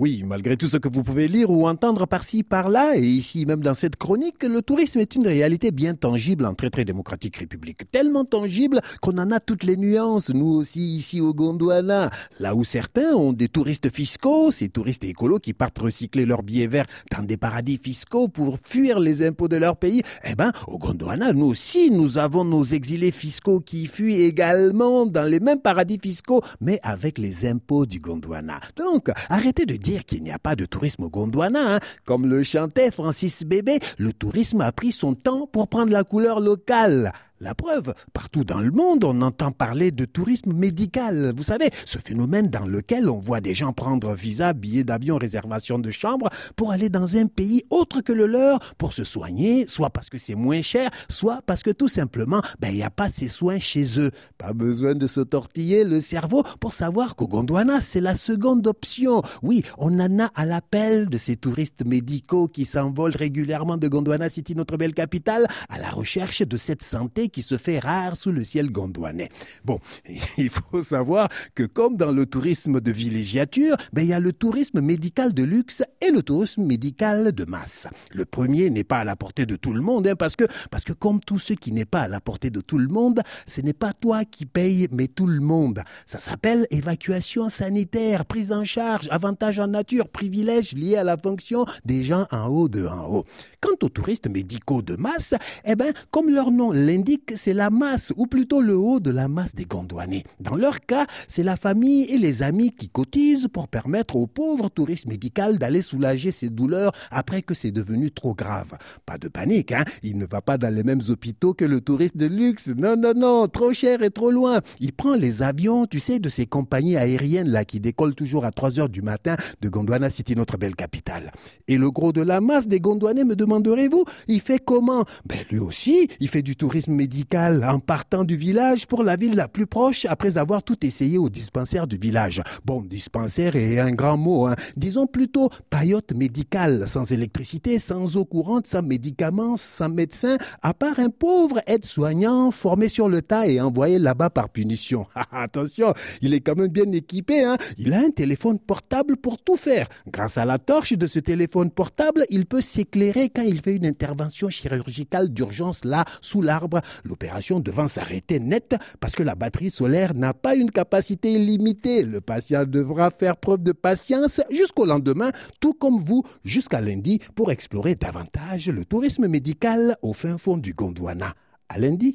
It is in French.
Oui, malgré tout ce que vous pouvez lire ou entendre par-ci, par-là, et ici même dans cette chronique, le tourisme est une réalité bien tangible en très très démocratique république. Tellement tangible qu'on en a toutes les nuances, nous aussi ici au Gondwana. Là où certains ont des touristes fiscaux, ces touristes écolos qui partent recycler leurs billets verts dans des paradis fiscaux pour fuir les impôts de leur pays, eh ben, au Gondwana, nous aussi, nous avons nos exilés fiscaux qui fuient également dans les mêmes paradis fiscaux, mais avec les impôts du Gondwana. Donc, arrêtez de dire qu'il n'y a pas de tourisme au Gondwana. Hein. Comme le chantait Francis Bébé, le tourisme a pris son temps pour prendre la couleur locale. La preuve, partout dans le monde, on entend parler de tourisme médical. Vous savez, ce phénomène dans lequel on voit des gens prendre visa, billets d'avion, réservation de chambre pour aller dans un pays autre que le leur pour se soigner, soit parce que c'est moins cher, soit parce que tout simplement, ben, il n'y a pas ces soins chez eux. Pas besoin de se tortiller le cerveau pour savoir qu'au Gondwana, c'est la seconde option. Oui, on en a à l'appel de ces touristes médicaux qui s'envolent régulièrement de Gondwana City, notre belle capitale, à la recherche de cette santé qui se fait rare sous le ciel gondouanais. Bon, il faut savoir que comme dans le tourisme de villégiature, ben, il y a le tourisme médical de luxe et le tourisme médical de masse. Le premier n'est pas à la portée de tout le monde, hein, parce que, parce que comme tout ce qui n'est pas à la portée de tout le monde, ce n'est pas toi qui payes, mais tout le monde. Ça s'appelle évacuation sanitaire, prise en charge, avantage en nature, privilèges liés à la fonction des gens en haut de en haut. Quant aux touristes médicaux de masse, eh ben, comme leur nom l'indique, c'est la masse, ou plutôt le haut de la masse des Gondouanais. Dans leur cas, c'est la famille et les amis qui cotisent pour permettre aux pauvres touristes médicaux d'aller soulager ses douleurs après que c'est devenu trop grave. Pas de panique, hein il ne va pas dans les mêmes hôpitaux que le touriste de luxe. Non, non, non, trop cher et trop loin. Il prend les avions, tu sais, de ces compagnies aériennes là qui décollent toujours à 3 heures du matin de Gondwana City, notre belle capitale. Et le gros de la masse des Gondouanais, me demanderez-vous, il fait comment? Ben lui aussi, il fait du tourisme médical en partant du village pour la ville la plus proche après avoir tout essayé au dispensaire du village. Bon, dispensaire est un grand mot, hein. disons plutôt paillote médicale, sans électricité, sans eau courante, sans médicaments, sans médecin, à part un pauvre aide-soignant formé sur le tas et envoyé là-bas par punition. Attention, il est quand même bien équipé, hein. il a un téléphone portable pour tout faire. Grâce à la torche de ce téléphone portable, il peut s'éclairer quand il fait une intervention chirurgicale d'urgence là, sous l'arbre, l'opération devant s'arrêter net parce que la batterie solaire n'a pas une capacité illimitée. Le patient devra faire preuve de patience jusqu'au lendemain, tout comme vous, jusqu'à lundi, pour explorer davantage le tourisme médical au fin fond du Gondwana. À lundi.